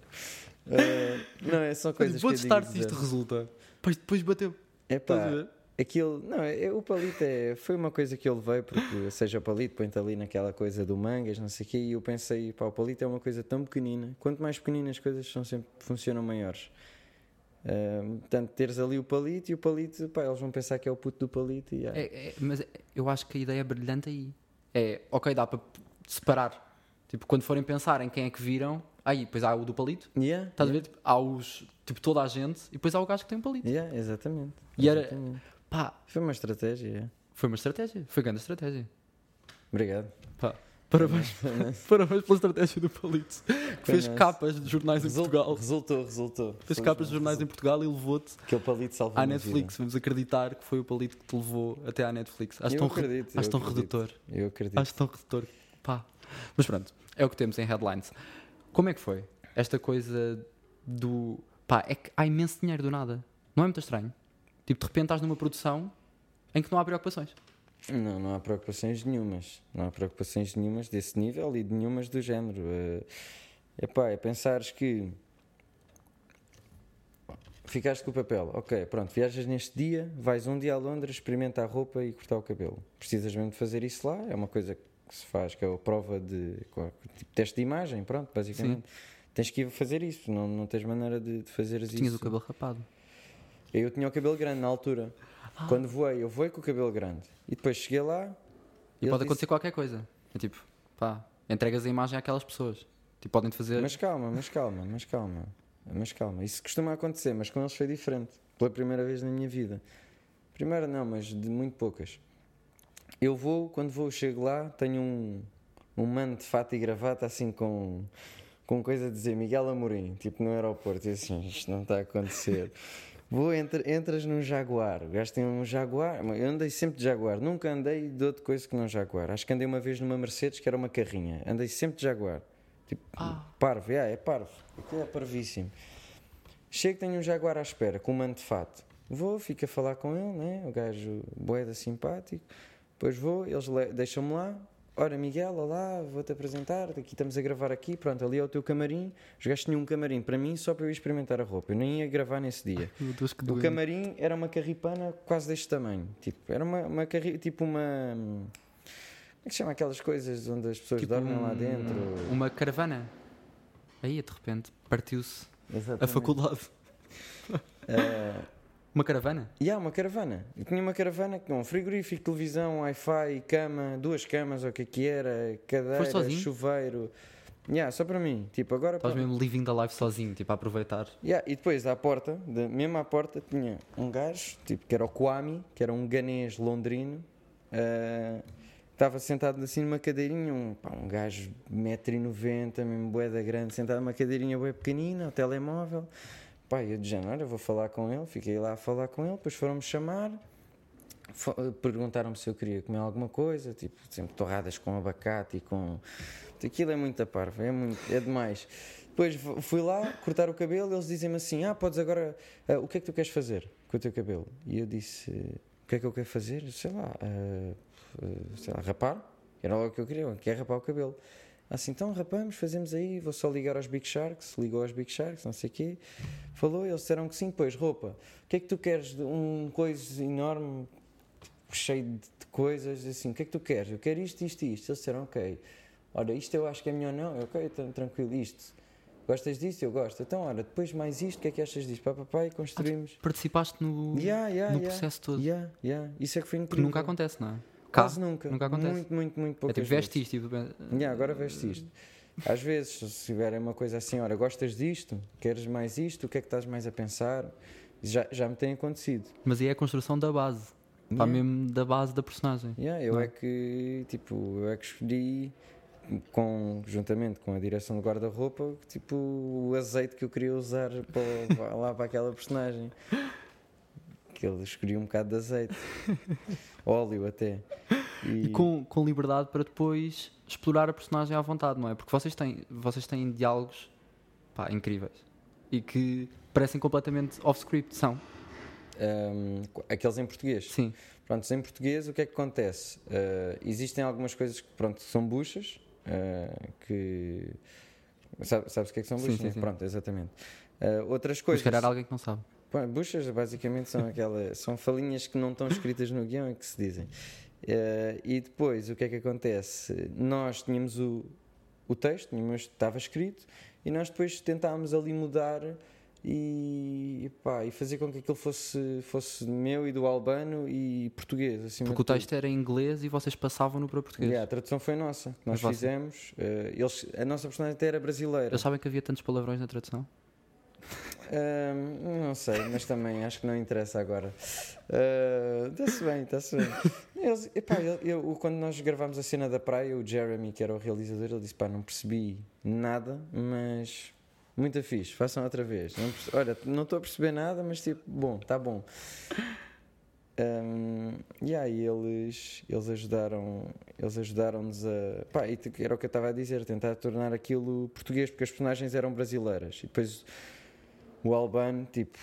Eh, não, é só coisas Vou que eu testar digo se isto dizer. resulta. Pois depois bateu. É pá? Aquilo, não, é, o palito é, foi uma coisa que eu levei, porque seja o palito, põe-te ali naquela coisa do mangas, não sei o quê, e eu pensei, pá, o palito é uma coisa tão pequenina, quanto mais pequeninas as coisas são sempre, funcionam maiores. Eh, portanto, teres ali o palito e o palito, pá, eles vão pensar que é o puto do palito e. É- é- mas é- eu acho que a ideia é brilhante aí. É, ok, dá para separar. Tipo, quando forem pensar em quem é que viram, aí, depois há o do palito, Yeah, estás a yeah, ver? Tipo, há os, tipo, toda a gente, e depois há o gajo que tem um palito. yeah, exatamente. E era- exatamente. Pá, Foi uma estratégia, foi uma estratégia. Foi grande estratégia. Obrigado. Pá, parabéns. parabéns pela estratégia do palito. Que fez nice. capas de jornais em Portugal. Resultou, resultou. Fez Foi capas de jornais em Portugal e levou-te resultou. Aquele palito salvou à Netflix. Vamos acreditar que foi o palito que te levou até à Netflix. Acho Eu tão, re- acredito, acho tão acredito. redutor. Eu acredito. Acho tão redutor. Pá. Mas pronto, é o que temos em headlines. Como é que foi? Esta coisa do. Pá, é que há imenso dinheiro do nada. Não é muito estranho? Tipo, de repente estás numa produção em que não há preocupações. Não, não há preocupações nenhumas. Não há preocupações nenhumas desse nível e de nenhumas do género. É, epá, é pensares que ficaste com o papel. Ok, pronto, viajas neste dia, vais um dia a Londres, experimenta a roupa e cortar o cabelo. Precisas mesmo de fazer isso lá, é uma coisa que se faz, que é a prova de tipo, teste de imagem, pronto, basicamente. Tens que ir fazer isso, não, não tens maneira de, de fazeres Tu tinhas isso. o cabelo rapado. Eu tinha o cabelo grande na altura. Ah. Quando voei, eu voei com o cabelo grande. E depois cheguei lá. E pode disse- acontecer qualquer coisa. É tipo, pá, entregas a imagem àquelas pessoas. Tipo, podem fazer. Mas calma, mas calma, mas calma. Mas calma. Isso costuma acontecer, mas com eles foi diferente. Pela primeira vez na minha vida. Primeira não, mas de muito poucas. Eu vou, quando vou, chego lá, tenho um, um mano de fato e gravata assim com, com coisa a dizer Miguel Amorim, tipo no aeroporto. E assim, isto não está a acontecer. Vou, entra, entras num Jaguar. O gajo tem um Jaguar. Eu andei sempre de Jaguar. Nunca andei de outra coisa que não Jaguar. Acho que andei uma vez numa Mercedes que era uma carrinha. Andei sempre de Jaguar. Tipo, Ah. parvo. É, é parvo. Aquilo é parvíssimo. Chego, tenho um Jaguar à espera, com um manto de fato. Vou, fico a falar com ele, né? O gajo boeda simpático. Depois vou, eles le- deixam-me lá. Ora, Miguel, olá, vou-te apresentar. Aqui estamos a gravar aqui. Pronto, ali é o teu camarim. Os gajos tinham um camarim para mim só para eu experimentar a roupa. Eu nem ia gravar nesse dia. Deus, O doente. camarim era uma carripana quase deste tamanho. Tipo, era uma, uma carri... tipo uma. Como é que se chama aquelas coisas onde as pessoas Tipo dormem lá um- dentro? Uma caravana. Aí, de repente, partiu-se a faculdade. Ah, Uma caravana? E há uma caravana. Eu tinha uma caravana com frigorífico, televisão, Wi-Fi, cama, duas camas, ou o que é que era, cadeira, chuveiro. Yeah, só para mim. Tipo, agora. Estás mesmo living the life sozinho, tipo, a aproveitar. Yeah, e depois à porta, de- mesmo à porta, tinha um gajo, tipo, que era o Kwame, que era um ganês londrino. ah, Estava sentado assim numa cadeirinha, um, pá, um gajo 1,90m, mesmo boeda grande, sentado numa cadeirinha bué pequenina, o telemóvel. Pá, eu de género, olha, vou falar com ele, fiquei lá a falar com ele, depois foram-me chamar, perguntaram-me se eu queria comer alguma coisa, tipo, sempre torradas com abacate e com. Aquilo é muito parva, é, muito, é demais. Depois fu- fui lá cortar o cabelo, eles dizem-me assim: Ah, podes agora. ah, o que é que tu queres fazer com o teu cabelo? E eu disse: O que é que eu quero fazer? Sei lá, ah, sei lá, rapar. Era logo o que eu queria, eu quero rapar o cabelo. Assim, então rapamos, fazemos aí, vou só ligar aos Big Sharks, ligou aos Big Sharks, não sei o quê. Falou, eles disseram que sim, depois roupa. O que é que tu queres? Um coisa enorme, cheio de coisas, assim, o que é que tu queres? Eu quero isto, isto e isto. Eles disseram, ok. Ora, isto eu acho que é melhor não. Eu, ok, então, tranquilo, isto. Gostas disto? Eu gosto. Então, ora, depois mais isto, o que é que achas disto? Pá, papai, construímos. Participaste no, Yeah, yeah, no yeah. processo todo. Yeah, yeah. Isso é que foi Que incrível. nunca acontece, não é? Quase nunca. nunca acontece. Muito, muito, muito É poucas tipo, veste isto. Tipo, Yeah, agora veste isto. Às vezes, se tiverem uma coisa assim, ora, gostas disto? Queres mais isto? O que é que estás mais a pensar? Já, já me tem acontecido. Mas aí é a construção da base. Pá, Yeah. mesmo da base da personagem. Yeah, eu é? é que, tipo, eu é que escolhi, com, juntamente com a direção do guarda-roupa, tipo, o azeite que eu queria usar para, lá para aquela personagem. Que ele escolheu um bocado de azeite. Óleo até. E com, com liberdade para depois explorar a personagem à vontade, não é? Porque vocês têm, vocês têm diálogos pá, incríveis e que parecem completamente off-script. São, um, aqueles em português. sim. Pronto, em português o que é que acontece? Uh, existem algumas coisas que pronto, são buchas, uh, que sabe- sabes o que é que são Sim, buchas? sim, né? sim. Pronto, exatamente. Uh, outras Mas coisas. se calhar alguém que não sabe. Buchas basicamente são aquelas são falinhas que não estão escritas no guião e que se dizem. Uh, e depois o que é que acontece? Nós tínhamos o, o texto, estava escrito, e nós depois tentámos ali mudar e, pá, e fazer com que aquilo fosse, fosse meu e do albano e português. Acima Porque o de tudo. texto era em inglês e vocês passavam-no para português. Yeah, a tradução foi nossa, nós Mas fizemos. uh, eles, a nossa personagem até era brasileira. Eles sabem que havia tantos palavrões na tradução? Não sei, mas também acho que não interessa agora. Ah, Está-se bem, está-se bem. Eles, epá, eu, eu- quando nós gravámos a cena da praia, o Jeremy, que era o realizador, ele disse: pá, não percebi nada, mas muito fixe, façam outra vez. Não perce- olha, não estou a perceber nada, mas tipo, bom, está bom. Um, e aí eles, eles ajudaram eles ajudaram-nos a pá, era o que eu estava a dizer, tentar tornar aquilo português, porque as personagens eram brasileiras e depois o Albano, tipo,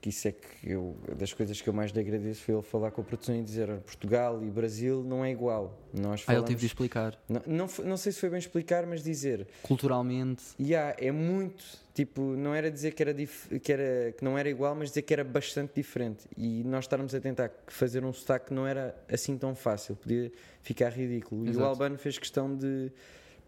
que isso é que eu, das coisas que eu mais lhe agradeço foi ele falar com a produção e dizer "Olha, Portugal e Brasil não é igual. Nós Ah, ele falamos, teve de explicar. não, não, não sei se foi bem explicar, mas dizer Culturalmente, Yeah, é muito, tipo, não era dizer que era, que era que não era igual, mas dizer que era bastante diferente. E nós estarmos a tentar fazer um sotaque que não era assim tão fácil, podia ficar ridículo. E Exato. o Albano fez questão de,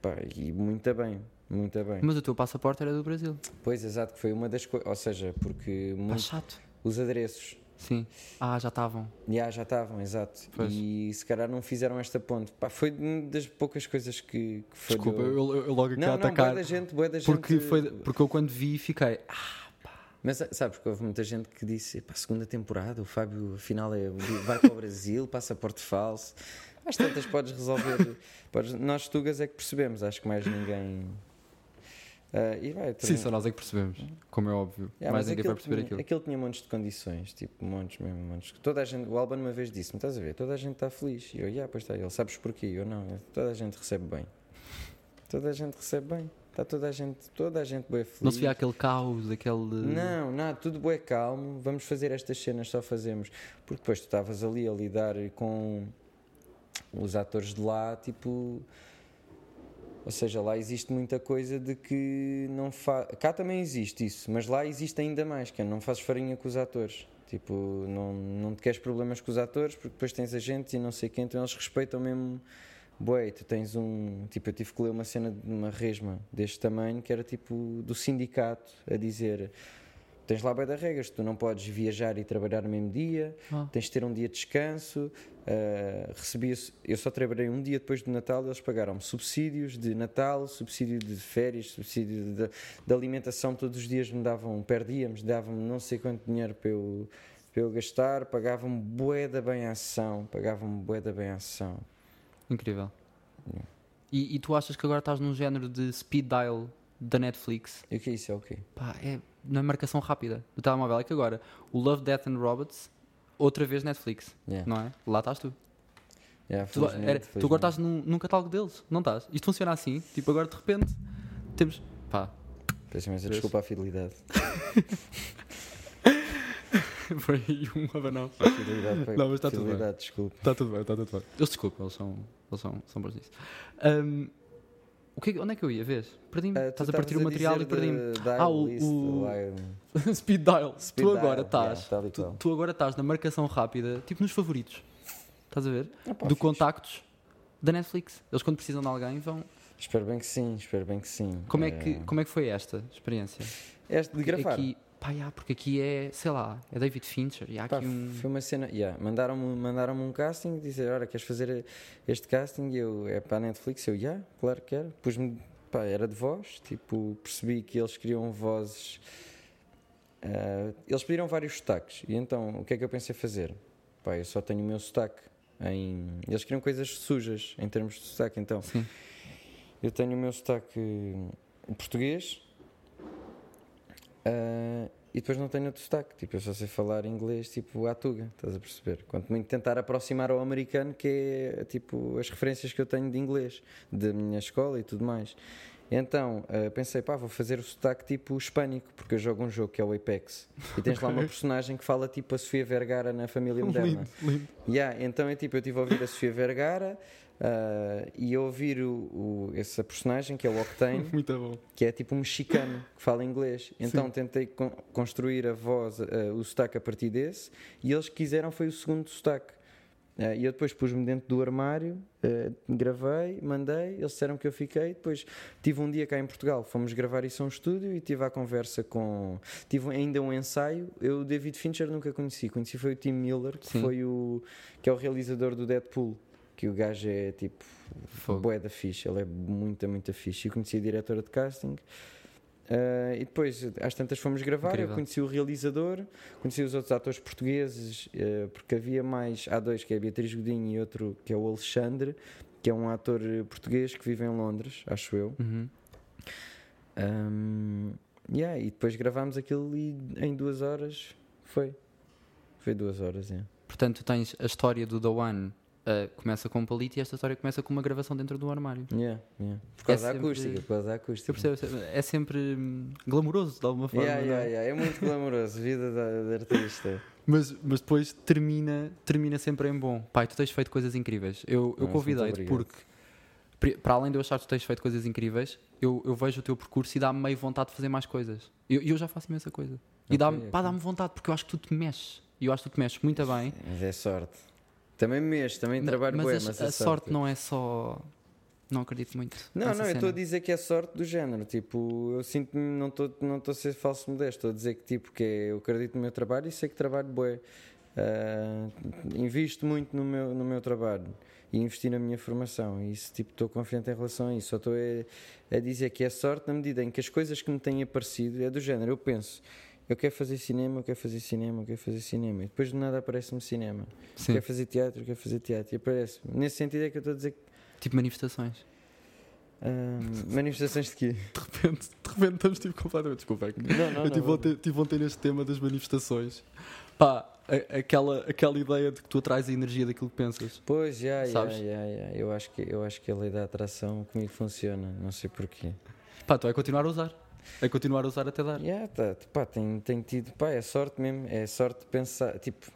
pá, e muito bem, muito bem. mas o teu passaporte era do Brasil. Pois, exato, que foi uma das coisas, ou seja, porque Está muito- chato. os adereços Sim. Ah, já estavam. já, já estavam, exato. Pois. E se calhar não fizeram esta ponte. Pá, foi das poucas coisas que, que falhou. Desculpa, eu, eu- eu logo aqui não, a não, atacar. boa da gente, boa da porque, gente. foi, porque eu quando vi fiquei. "Ah, Mas sabes que houve muita gente que disse: para a segunda temporada, o Fábio afinal é, vai para o Brasil, passaporte falso. Às tantas podes resolver. Podes, nós, Tugas, é que percebemos, acho que mais ninguém. Ah, e vai, Sim, só nós é que percebemos, como é óbvio. Yeah, Mas mas ninguém vai aquilo perceber tinha, aquilo. aquilo tinha montes de condições, tipo, montes mesmo, montes. Toda a gente, o Alban uma vez disse-me: estás a ver, toda a gente está feliz. E eu, yeah, pois está, ele, sabes porquê? Eu não, toda a gente recebe bem. Toda a gente recebe bem. Está toda a gente, toda a gente bem feliz. Não se via aquele caos, aquele. Não, nada, tudo bué calmo, vamos fazer estas cenas, só fazemos. Porque depois tu estavas ali a lidar com os atores de lá, tipo. Ou seja, lá existe muita coisa de que não faz. Cá também existe isso, mas lá existe ainda mais, que é não fazes farinha com os atores. Tipo, não, não te queres problemas com os atores porque depois tens agentes e não sei quem, então eles respeitam mesmo. Bué, tu tens um. Tipo, eu tive que ler uma cena de uma resma deste tamanho que era tipo do sindicato a dizer tens lá bem da regras, tu não podes viajar e trabalhar no mesmo dia, Ah. tens de ter um dia de descanso. ah, recebia eu só trabalhei um dia depois do Natal, eles pagaram-me subsídios de Natal, subsídio de férias, subsídio de, de alimentação, todos os dias me davam, perdíamos, davam-me não sei quanto dinheiro para eu, para eu gastar, pagavam-me bué da bem a ação, pagavam-me bué da bem a ação. Incrível. E, e tu achas que agora estás num género de speed dial da Netflix? E o que é isso? É o quê? Pá, é na marcação rápida do telemóvel. É que agora o Love, Death and Robots, outra vez Netflix, Yeah. não é? Lá estás tu. Yeah, Tu, era- tu agora estás num, num catálogo deles, não estás? Isto funciona assim, tipo, agora de repente temos. Pá, Peço imensa desculpa à fidelidade. foi um abanão. Fidelidade, foi- Não, mas está tudo bem. fidelidade, desculpa. Está tudo bem, está tudo bem. Eles desculpam, eles são, eles são, são bons nisso. Ahm, o que, é que- onde é que eu ia? Vês? Perdi-me. Tu Estás a partir o material e perdi-me. Ah, o- o- Speed dial. Speed tu agora yeah, estás. e tu, tu agora estás na marcação rápida, tipo nos favoritos. Estás a ver? Ah, pá, Do fixe. contactos da Netflix. Eles quando precisam de alguém vão. Espero bem que sim, espero bem que sim. Como é que, Eh, como é que foi esta experiência? Este de gravar. Aqui, pá, já, porque aqui é, sei lá, é David Fincher e há Pá, aqui um. Foi uma cena. Yeah, Mandaram-me mandaram um casting, dizer: Olha, queres fazer este casting? E eu, é para a Netflix? Eu, yeah, claro que quero. Pus-me, pá, era de voz. Tipo, percebi que eles queriam vozes. ah, eles pediram vários sotaques. E então, o que é que eu pensei fazer? Pá, eu só tenho o meu sotaque. Em... Eles queriam coisas sujas em termos de sotaque. Então, Sim. eu tenho o meu sotaque português. Ah, e depois não tenho outro sotaque, tipo, eu só sei falar inglês, tipo, à tuga, estás a perceber? Quanto muito tentar aproximar ao americano, que é, tipo, as referências que eu tenho de inglês, da minha escola e tudo mais. Então, ah, pensei, pá, vou fazer o sotaque tipo hispânico, porque eu jogo um jogo que é o Apex, e tens lá uma personagem que fala tipo a Sofia Vergara na família moderna. lindo, lindo. Yeah, então é tipo, eu estive a ouvir a Sofia Vergara ah, e ouvir o, o- essa personagem que é o Octane, que é tipo um mexicano que fala inglês. Então tentei con- construir a voz, ah, o sotaque a partir desse, e eles quiseram foi o segundo sotaque. Ah, e eu depois pus-me dentro do armário, gravei, mandei, eles disseram que eu fiquei. Depois tive um dia cá em Portugal, fomos gravar isso a um estúdio e tive a conversa com. Tive ainda um ensaio. Eu, o David Fincher, nunca conheci. Conheci foi o Tim Miller, que Sim. foi o. que é o realizador do Deadpool. Que o gajo é tipo. Bué da fixe, ele é muita, muita fixe. Eu conheci a diretora de casting. ah, e depois, às tantas, fomos gravar. Incrível. Eu conheci o realizador, conheci os outros atores portugueses, ah, porque havia mais. Há dois, que é a Beatriz Godinho e outro que é o Alexandre, que é um ator português que vive em Londres, acho eu. Uhum. Ahm, yeah, e depois gravámos aquilo e em duas horas foi. Foi duas horas, yeah. Portanto, tu tens a história do The One uh, começa com um palito e esta história começa com uma gravação dentro do armário. Yeah, yeah. Por causa É da sempre- acústica, por causa da acústica. Percebo, é sempre hum, glamouroso de alguma forma. Yeah, não yeah, é? É muito glamouroso, vida da, artista. Mas, mas depois termina, termina sempre em bom. Pai, tu tens feito coisas incríveis. Eu, eu convidei-te porque, para além de eu achar que tu tens feito coisas incríveis, eu, eu vejo o teu percurso e dá-me meio vontade de fazer mais coisas. E eu, eu já faço imensa coisa. E Ok, dá-me ok. pá, dá-me vontade, porque eu acho que tu te mexes. E eu acho que tu te mexes muito bem. Mas é sorte. Também mexo, também trabalho mas a, mas a é sorte não é só. Não acredito muito. Não, não, eu estou a cena. dizer que é sorte do género. Tipo, eu sinto-me, não estou não a ser falso modesto. Estou a dizer que, tipo, que é, eu acredito no meu trabalho e sei que trabalho bué. Ah, invisto muito no meu, no meu trabalho e investi na minha formação. E isso, tipo, estou confiante em relação a isso. Só estou a, a dizer que é sorte na medida em que as coisas que me têm aparecido é do género. Eu penso, eu quero fazer cinema, eu quero fazer cinema, eu quero fazer cinema. E depois de nada aparece-me cinema. Sim, Quero fazer teatro, eu quero fazer teatro. E aparece. Nesse sentido é que eu estou a dizer que. tipo manifestações. ah, manifestações de quê? De repente, de repente estamos tipo completamente. Desculpa, é que Não, não, eu tive não. ontem, tive ontem neste tema das manifestações. Pá, a- aquela, aquela ideia de que tu atrás a energia daquilo que pensas. Pois, já, já, já. Eu acho que eu acho que a lei da atração comigo funciona, não sei porquê. Pá, tu é continuar a usar. É continuar a usar até dar. Já, tá, pá, tem, tem tido, pá, é sorte mesmo, é sorte de pensar, tipo,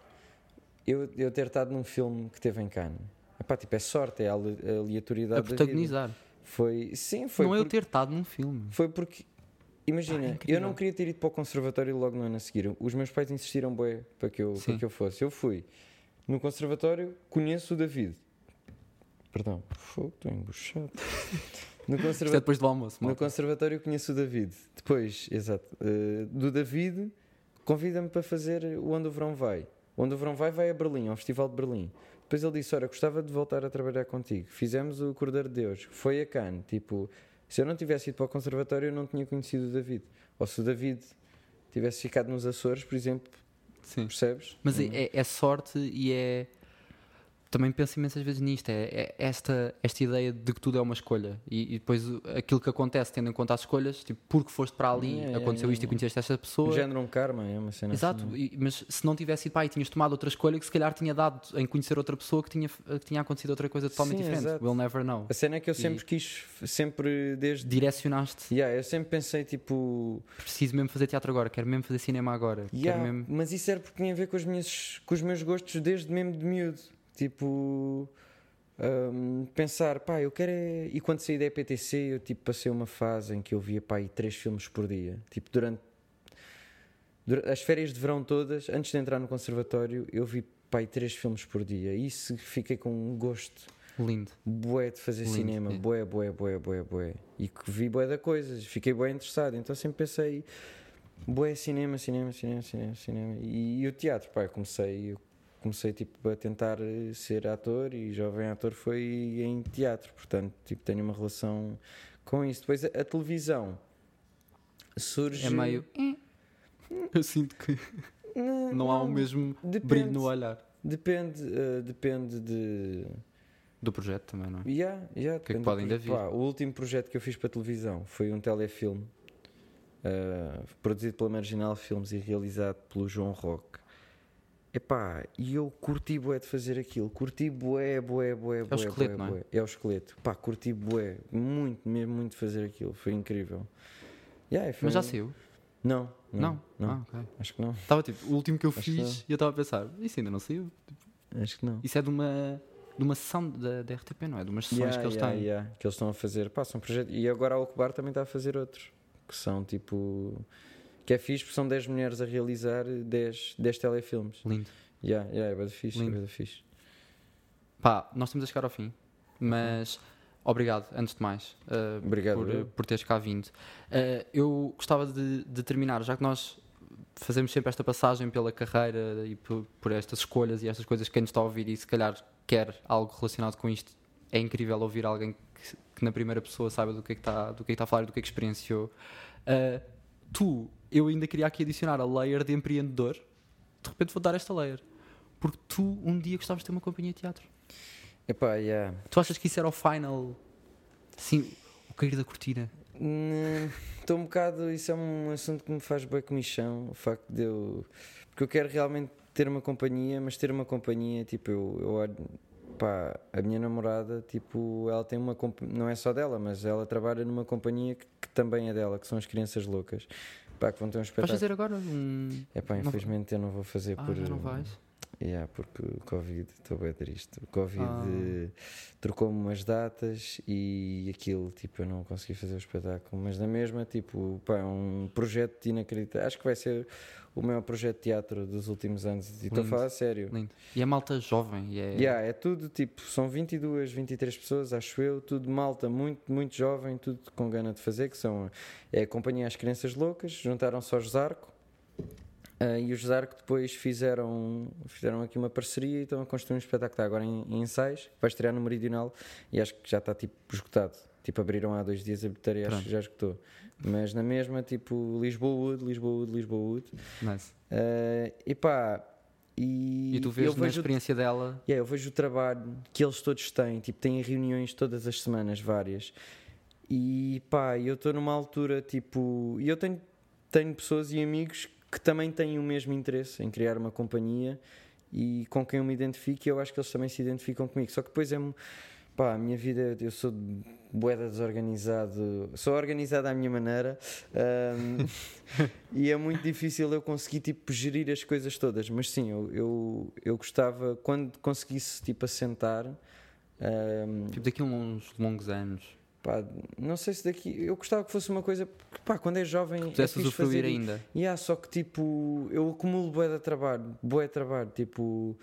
eu, eu ter estado num filme que teve em Cannes. Epá, tipo, é sorte, é a ale- a aleatoriedade A protagonizar. Foi, sim, foi não é eu ter estado num filme. foi porque imagina, Pá, é eu não queria ter ido para o conservatório logo no ano a seguir. Os meus pais insistiram bué para que eu, Sim. para que eu fosse. Eu fui. No conservatório conheço o David. Perdão, fogo, estou embuchado. No Isto é conservatório depois do almoço, no conservatório eu conheço o David. Depois, exato, eh, do David convida-me para fazer o Onde o Verão Vai. Onde o Verão Vai vai a Berlim, ao Festival de Berlim. Depois ele disse: Olha, gostava de voltar a trabalhar contigo. Fizemos o Cordeiro de Deus, foi a Cannes. Tipo, se eu não tivesse ido para o conservatório, eu não tinha conhecido o David. Ou se o David tivesse ficado nos Açores, por exemplo, Sim. percebes? Mas é, Hum. é- é sorte e é. Também penso imensas vezes nisto. É, é esta, esta ideia de que tudo é uma escolha. E, e depois aquilo que acontece, tendo em conta as escolhas, tipo, porque foste para ali, yeah, aconteceu isto e conheceste esta O pessoa. género um karma, é uma cena Exato, assim. e- mas se não tivesse ido para aí e tinhas tomado outra escolha, que se calhar tinha dado em conhecer outra pessoa que tinha, que tinha acontecido outra coisa totalmente Sim, diferente. exato. We'll never know. A cena é que eu sempre quis, sempre desde. Direcionaste, Yeah, eu sempre pensei tipo. preciso mesmo fazer teatro agora, quero mesmo fazer cinema agora. Yeah, mesmo... Mas isso era porque tinha a ver com, as minhas, com os meus gostos desde mesmo de miúdo. Tipo, hum, pensar, pá, eu quero. É... E quando saí da EPTC, eu tipo, passei uma fase em que eu via, pá, aí três filmes por dia. Tipo, durante, durante as férias de verão todas, antes de entrar no conservatório, eu vi, pá, aí três filmes por dia. E isso fiquei com um gosto Lindo. bué de fazer Lindo, cinema, é. bué, bué, bué, bué, bué. E que vi bué da coisas, fiquei bué interessado. Então sempre pensei, bué cinema, cinema, cinema, cinema, cinema. E, e o teatro, pá, eu comecei, eu comecei tipo a tentar eh, ser ator e jovem ator foi em teatro, portanto, tipo, tenho uma relação com isso. Depois a, a televisão surge... É meio. Eu sinto que Não, não há o mesmo depende, brilho no olhar. Depende, eh, depende de... Do projeto também, não é? Yeah, yeah, que depende do pode ainda projeto. Pá, o último projeto que eu fiz para televisão foi um telefilme uh, produzido pela Marginal Filmes e realizado pelo João Roque. Epá, e eu curti bué de fazer aquilo, curti bué, bué, bué, bué, esqueleto, bué, não é? bué. É o esqueleto. Pá, curti bué, muito, mesmo muito de fazer aquilo, foi incrível. Yeah, foi Mas já um- saiu? Não, não, Não? não, Ah, ok. acho que não, Estava tipo, o último que eu Acho que fiz e eu estava a pensar, isso ainda não saiu. acho que não. Isso é de uma, de uma sessão da, da RTP, não é? De umas sessões Yeah, que eles yeah, têm. yeah, que eles estão a fazer. Pá, são projetos. E agora a Ocubar também está a fazer outros. Que são tipo. Que é fixe porque são 10 mulheres a realizar 10, 10 telefilmes. Lindo. Yeah, yeah, é bem fixe, é Lindo. bem fixe. Pá, nós estamos a chegar ao fim, mas obrigado, antes de mais, uh, Obrigado, por, por teres cá vindo. Uh, eu gostava de, de terminar, já que nós fazemos sempre esta passagem pela carreira e por, por estas escolhas e estas coisas que quem nos está a ouvir e se calhar quer algo relacionado com isto, é incrível ouvir alguém que, que na primeira pessoa saiba do que é que está, do que é que está a falar e do que é que experienciou. Uh, tu, eu ainda queria aqui adicionar a layer de empreendedor, de repente vou dar esta layer. Porque tu um dia gostavas de ter uma companhia de teatro. Epá, yeah. Tu achas que isso era o final? Sim, o cair da cortina. Estou um bocado. Isso é um assunto que me faz bem comichão. O facto de eu. Porque eu quero realmente ter uma companhia, mas ter uma companhia, tipo, eu, eu olho. Pá, a minha namorada, tipo, ela tem uma. Não é só dela, mas ela trabalha numa companhia que, que também é dela, que são as Crianças Loucas. Pá, que vão ter um Vais espetáculo. fazer agora um. É pá, Não- infelizmente eu não vou fazer Ah, por. não vais? Yeah, porque o Covid, estou bem triste. O Covid Ah. eh, trocou-me umas datas e aquilo, tipo, eu não consegui fazer o espetáculo. Mas na mesma, tipo, pá, é um projeto inacreditável. Acho que vai ser o maior projeto de teatro dos últimos anos. E estou a falar a sério. Lindo. E é malta jovem. E é... Yeah, é tudo tipo, são 22, 23 pessoas, acho eu, tudo malta muito, muito jovem, tudo com gana de fazer, que são é a Companhia As Crianças Loucas, juntaram-se ao Josarco ah, e o Josarco depois fizeram, fizeram aqui uma parceria e estão a construir um espetáculo que está agora em, em ensaios, vai estrear no Meridional e acho que já está tipo esgotado. Tipo, abriram há dois dias a bilheteria, acho que já esgotou. Mas na mesma, tipo, Lisboa Wood, Lisboa Wood, Lisboa Wood. Nice. Ah, e pá, e, E tu vês eu na experiência dela. Yeah, eu vejo o trabalho que eles todos têm, tipo, têm reuniões todas as semanas, várias. E pá, eu estou numa altura, tipo, e eu tenho, tenho pessoas e amigos que também têm o mesmo interesse em criar uma companhia e com quem eu me identifico, e eu acho que eles também se identificam comigo. Só que depois é, pá, a minha vida, eu sou boeda desorganizado, sou organizado à minha maneira ahm, e é muito difícil eu conseguir tipo gerir as coisas todas, mas sim, eu, eu, eu gostava quando conseguisse tipo assentar ahm, Tipo, daqui a uns longos anos. Pá, não sei se daqui eu gostava que fosse uma coisa porque, pá, quando é jovem é Pudesse fixe usufruir fazer ainda. Yeah, só que tipo, eu acumulo bué de trabalho, bué de trabalho, tipo,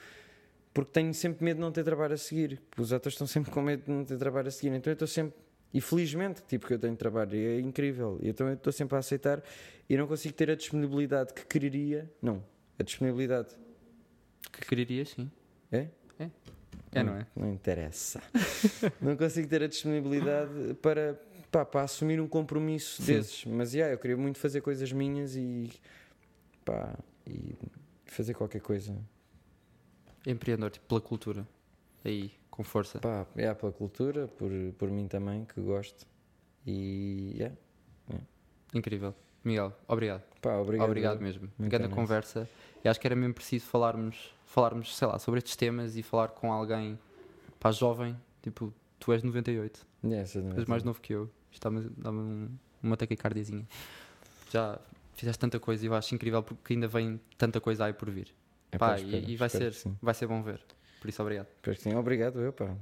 porque tenho sempre medo de não ter trabalho a seguir. Os atores estão sempre com medo de não ter trabalho a seguir, então eu estou sempre E felizmente, tipo, que eu tenho trabalho, e é incrível. E então eu estou sempre a aceitar e não consigo ter a disponibilidade que quereria. Não, a disponibilidade. Que quererias, sim. É? É, não é? Não interessa. não consigo ter a disponibilidade para, pá, para assumir um compromisso Sim. desses. Mas yeah, eu queria muito fazer coisas minhas e, pá, e fazer qualquer coisa. Empreendedor, tipo, pela cultura. Aí, com força. Pá, é pela cultura, por, por mim também, que gosto. E yeah. Incrível. Miguel, obrigado. pá, obrigado. Obrigado, mesmo. Grande conversa. E acho que era mesmo preciso falarmos, falarmos, sei lá, sobre estes temas e falar com alguém, pá, jovem. Tipo, tu és de 98. Yeah, essa não é És mais novo que eu. Isto dá-me dá-me um, uma taquicardiazinha. Já fizeste tanta coisa e eu acho incrível porque ainda vem tanta coisa aí por vir. É, Pá, pá, e- espero- e vai espero ser-. Vai ser bom ver. Por isso, obrigado. Espero que sim. Obrigado, eu, pá.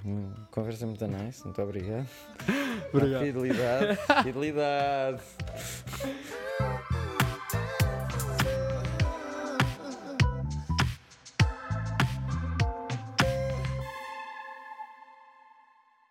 Conversa muito nice, muito obrigado. Obrigado. Fidelidade, fidelidade.